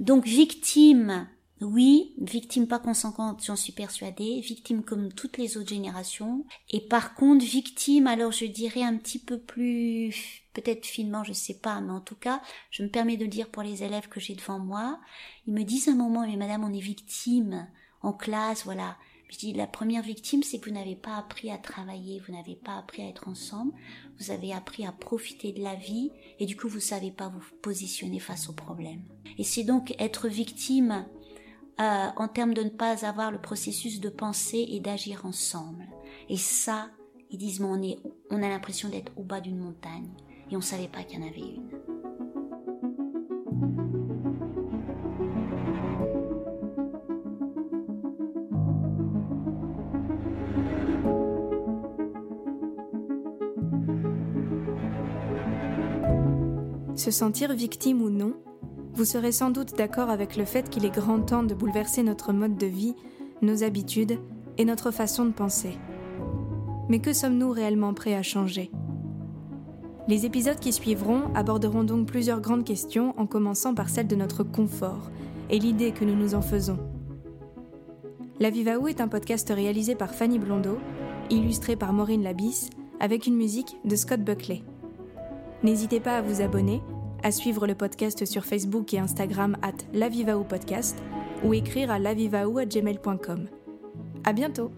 S12: Donc victime, oui, victime pas conséquente, j'en suis persuadée, victime comme toutes les autres générations, et par contre victime, alors je dirais un petit peu plus, peut-être finement, je sais pas, mais en tout cas, je me permets de dire pour les élèves que j'ai devant moi, ils me disent un moment, mais madame, on est victime en classe, voilà. Je dis, la première victime, c'est que vous n'avez pas appris à travailler, vous n'avez pas appris à être ensemble, vous avez appris à profiter de la vie, et du coup, vous savez pas vous positionner face aux problèmes. Et c'est donc être victime euh, en termes de ne pas avoir le processus de penser et d'agir ensemble. Et ça, ils disent, mais on, on a l'impression d'être au bas d'une montagne, et on savait pas qu'il y en avait une.
S1: Se sentir victime ou non, vous serez sans doute d'accord avec le fait qu'il est grand temps de bouleverser notre mode de vie, nos habitudes et notre façon de penser. Mais que sommes-nous réellement prêts à changer? Les épisodes qui suivront aborderont donc plusieurs grandes questions en commençant par celle de notre confort et l'idée que nous nous en faisons. La Viva est un podcast réalisé par Fanny Blondeau, illustré par Maureen Labisse, avec une musique de Scott Buckley. N'hésitez pas à vous abonner, à suivre le podcast sur Facebook et Instagram at lavivaou podcast ou écrire à lavivaou@gmail.com. À bientôt.